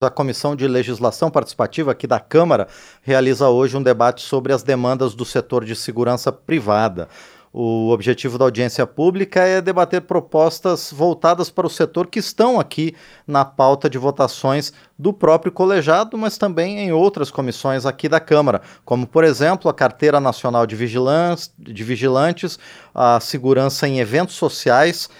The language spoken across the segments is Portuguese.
A Comissão de Legislação Participativa aqui da Câmara realiza hoje um debate sobre as demandas do setor de segurança privada. O objetivo da audiência pública é debater propostas voltadas para o setor que estão aqui na pauta de votações do próprio colegiado, mas também em outras comissões aqui da Câmara, como, por exemplo, a Carteira Nacional de, de Vigilantes, a segurança em eventos sociais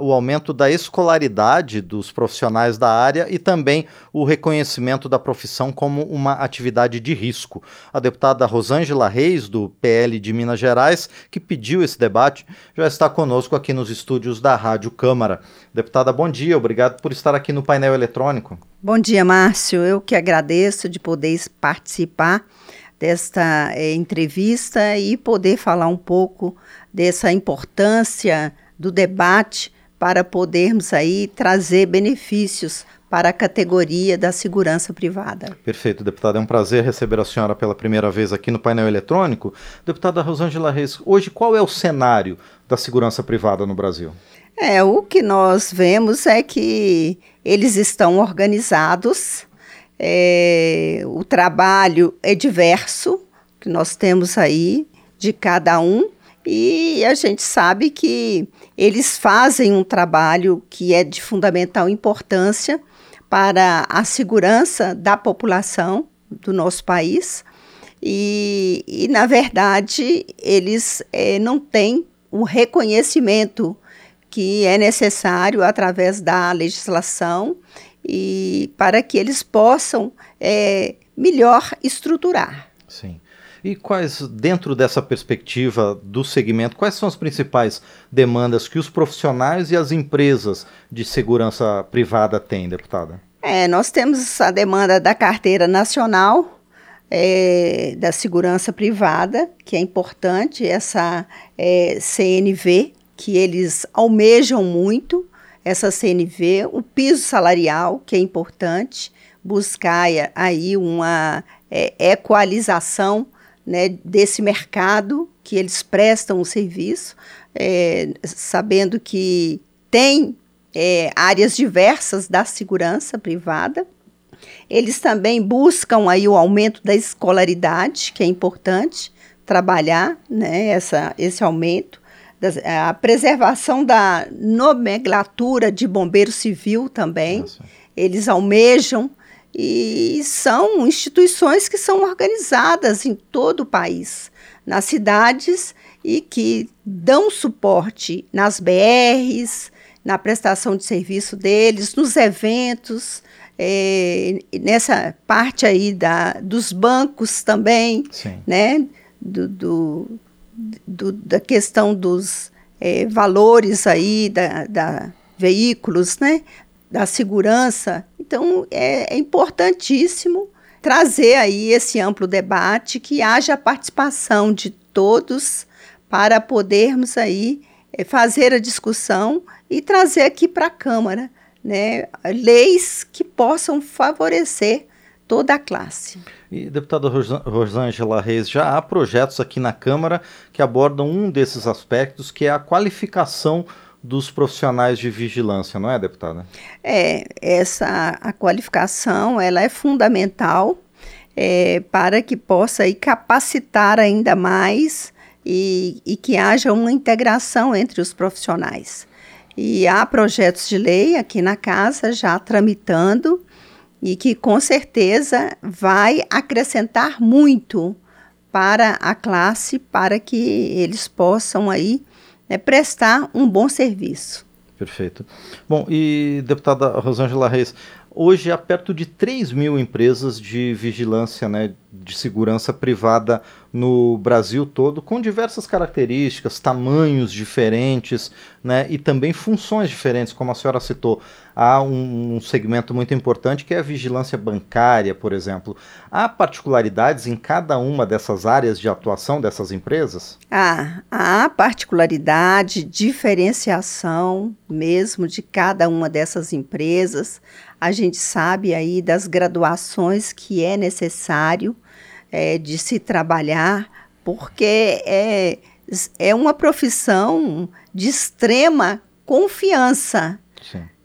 o aumento da escolaridade dos profissionais da área e também o reconhecimento da profissão como uma atividade de risco. A deputada Rosângela Reis, do PL de Minas Gerais, que pediu esse debate, já está conosco aqui nos estúdios da Rádio Câmara. Deputada, bom dia, obrigado por estar aqui no painel eletrônico. Bom dia, Márcio. Eu que agradeço de poder participar desta é, entrevista e poder falar um pouco dessa importância do debate para podermos aí trazer benefícios para a categoria da segurança privada. Perfeito, deputada. É um prazer receber a senhora pela primeira vez aqui no painel eletrônico. Deputada Rosângela Reis, hoje qual é o cenário da segurança privada no Brasil? É, o que nós vemos é que eles estão organizados, é, o trabalho é diverso, que nós temos aí de cada um, e a gente sabe que eles fazem um trabalho que é de fundamental importância para a segurança da população do nosso país. E, e na verdade, eles é, não têm o reconhecimento que é necessário através da legislação e para que eles possam é, melhor estruturar. Sim. E quais, dentro dessa perspectiva do segmento, quais são as principais demandas que os profissionais e as empresas de segurança privada têm, deputada? É, nós temos a demanda da carteira nacional é, da segurança privada, que é importante, essa é, CNV, que eles almejam muito, essa CNV, o piso salarial, que é importante, buscar aí uma é, equalização né, desse mercado que eles prestam o serviço, é, sabendo que tem é, áreas diversas da segurança privada. Eles também buscam aí o aumento da escolaridade, que é importante trabalhar né, essa, esse aumento. a preservação da nomenclatura de bombeiro civil também. Nossa. Eles almejam e são instituições que são organizadas em todo o país, nas cidades e que dão suporte nas BRs, na prestação de serviço deles, nos eventos, é, nessa parte aí da, dos bancos também, Sim. né? Do, do, do, da questão dos é, valores aí da, da veículos, né? Da segurança então, é, é importantíssimo trazer aí esse amplo debate, que haja participação de todos para podermos aí é, fazer a discussão e trazer aqui para a Câmara né, leis que possam favorecer toda a classe. E, deputada Rosângela Reis, já há projetos aqui na Câmara que abordam um desses aspectos, que é a qualificação dos profissionais de vigilância, não é, deputada? É, essa a qualificação ela é fundamental é, para que possa capacitar ainda mais e, e que haja uma integração entre os profissionais. E há projetos de lei aqui na casa já tramitando e que com certeza vai acrescentar muito para a classe para que eles possam aí é prestar um bom serviço. Perfeito. Bom, e deputada Rosângela Reis, hoje há perto de 3 mil empresas de vigilância, né, de segurança privada no Brasil todo, com diversas características, tamanhos diferentes, né, e também funções diferentes, como a senhora citou. Há um, um segmento muito importante que é a vigilância bancária, por exemplo. Há particularidades em cada uma dessas áreas de atuação dessas empresas? Ah, há particularidade, diferenciação mesmo de cada uma dessas empresas. A gente sabe aí das graduações que é necessário é, de se trabalhar, porque é, é uma profissão de extrema confiança.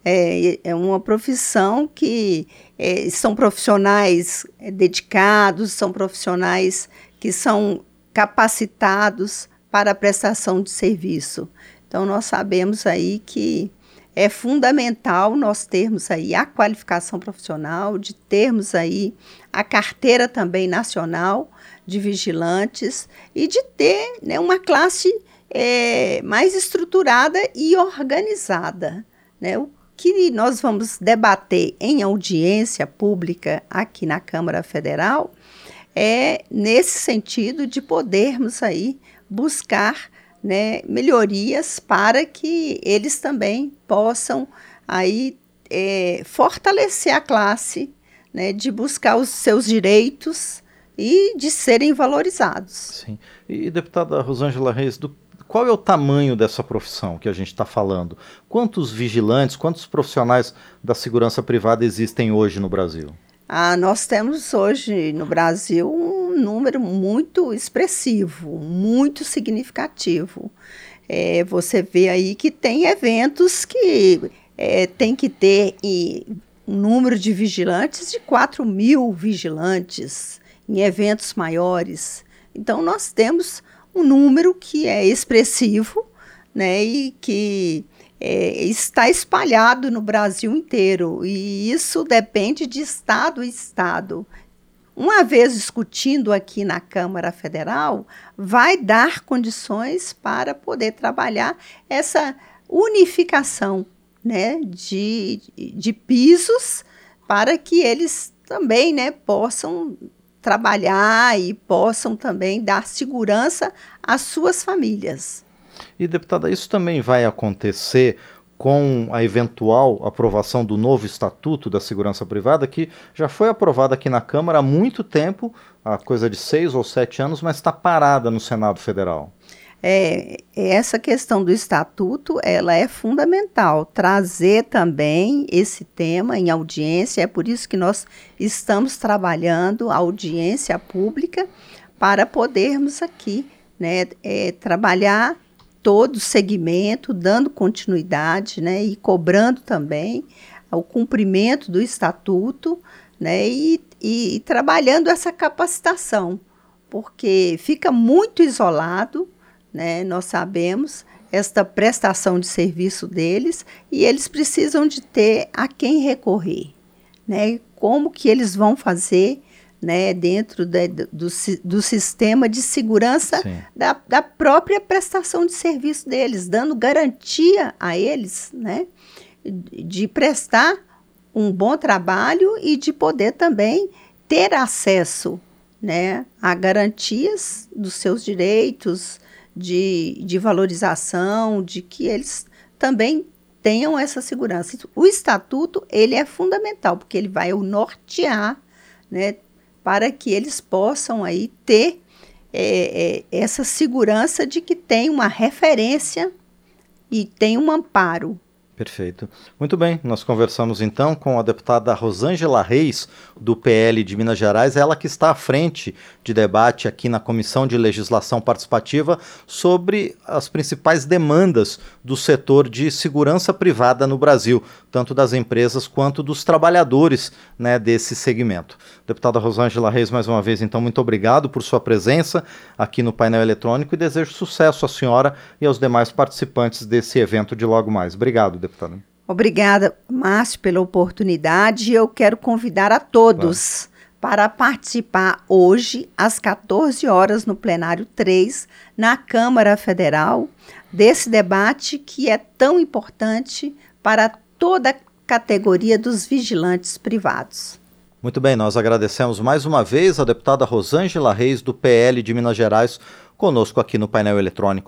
É, é uma profissão que é, são profissionais é, dedicados, são profissionais que são capacitados para a prestação de serviço. Então, nós sabemos aí que é fundamental nós termos aí a qualificação profissional, de termos aí a carteira também nacional de vigilantes e de ter né, uma classe é, mais estruturada e organizada. Né? O que nós vamos debater em audiência pública aqui na Câmara Federal é nesse sentido de podermos aí buscar né, melhorias para que eles também possam aí é, fortalecer a classe, né, de buscar os seus direitos e de serem valorizados. Sim. E deputada Rosângela Reis, do qual é o tamanho dessa profissão que a gente está falando? Quantos vigilantes, quantos profissionais da segurança privada existem hoje no Brasil? Ah, nós temos hoje no Brasil número muito expressivo, muito significativo. É, você vê aí que tem eventos que é, tem que ter e, um número de vigilantes de 4 mil vigilantes em eventos maiores. Então, nós temos um número que é expressivo né, e que é, está espalhado no Brasil inteiro. E isso depende de estado em estado. Uma vez discutindo aqui na Câmara Federal, vai dar condições para poder trabalhar essa unificação né, de, de pisos para que eles também né, possam trabalhar e possam também dar segurança às suas famílias. E, deputada, isso também vai acontecer com a eventual aprovação do novo Estatuto da Segurança Privada, que já foi aprovado aqui na Câmara há muito tempo, há coisa de seis ou sete anos, mas está parada no Senado Federal. É, essa questão do estatuto, ela é fundamental, trazer também esse tema em audiência, é por isso que nós estamos trabalhando a audiência pública para podermos aqui né, é, trabalhar todo segmento, dando continuidade né, e cobrando também o cumprimento do estatuto né, e, e, e trabalhando essa capacitação, porque fica muito isolado né? Nós sabemos esta prestação de serviço deles e eles precisam de ter a quem recorrer, né? Como que eles vão fazer, né? Dentro de, do, do sistema de segurança da, da própria prestação de serviço deles, dando garantia a eles, né? De prestar um bom trabalho e de poder também ter acesso, né? A garantias dos seus direitos, de, de valorização, de que eles também tenham essa segurança. O estatuto ele é fundamental porque ele vai o nortear, né, para que eles possam aí ter é, é, essa segurança de que tem uma referência e tem um amparo Perfeito. Muito bem, nós conversamos então com a deputada Rosângela Reis, do PL de Minas Gerais, ela que está à frente de debate aqui na Comissão de Legislação Participativa sobre as principais demandas do setor de segurança privada no Brasil, tanto das empresas quanto dos trabalhadores né, desse segmento. Deputada Rosângela Reis, mais uma vez, então, muito obrigado por sua presença aqui no painel eletrônico e desejo sucesso à senhora e aos demais participantes desse evento de logo mais. Obrigado, deputada. Obrigada, Márcio, pela oportunidade. Eu quero convidar a todos claro. para participar hoje, às 14 horas, no plenário 3, na Câmara Federal, desse debate que é tão importante para toda a categoria dos vigilantes privados. Muito bem, nós agradecemos mais uma vez a deputada Rosângela Reis, do PL de Minas Gerais, conosco aqui no painel eletrônico.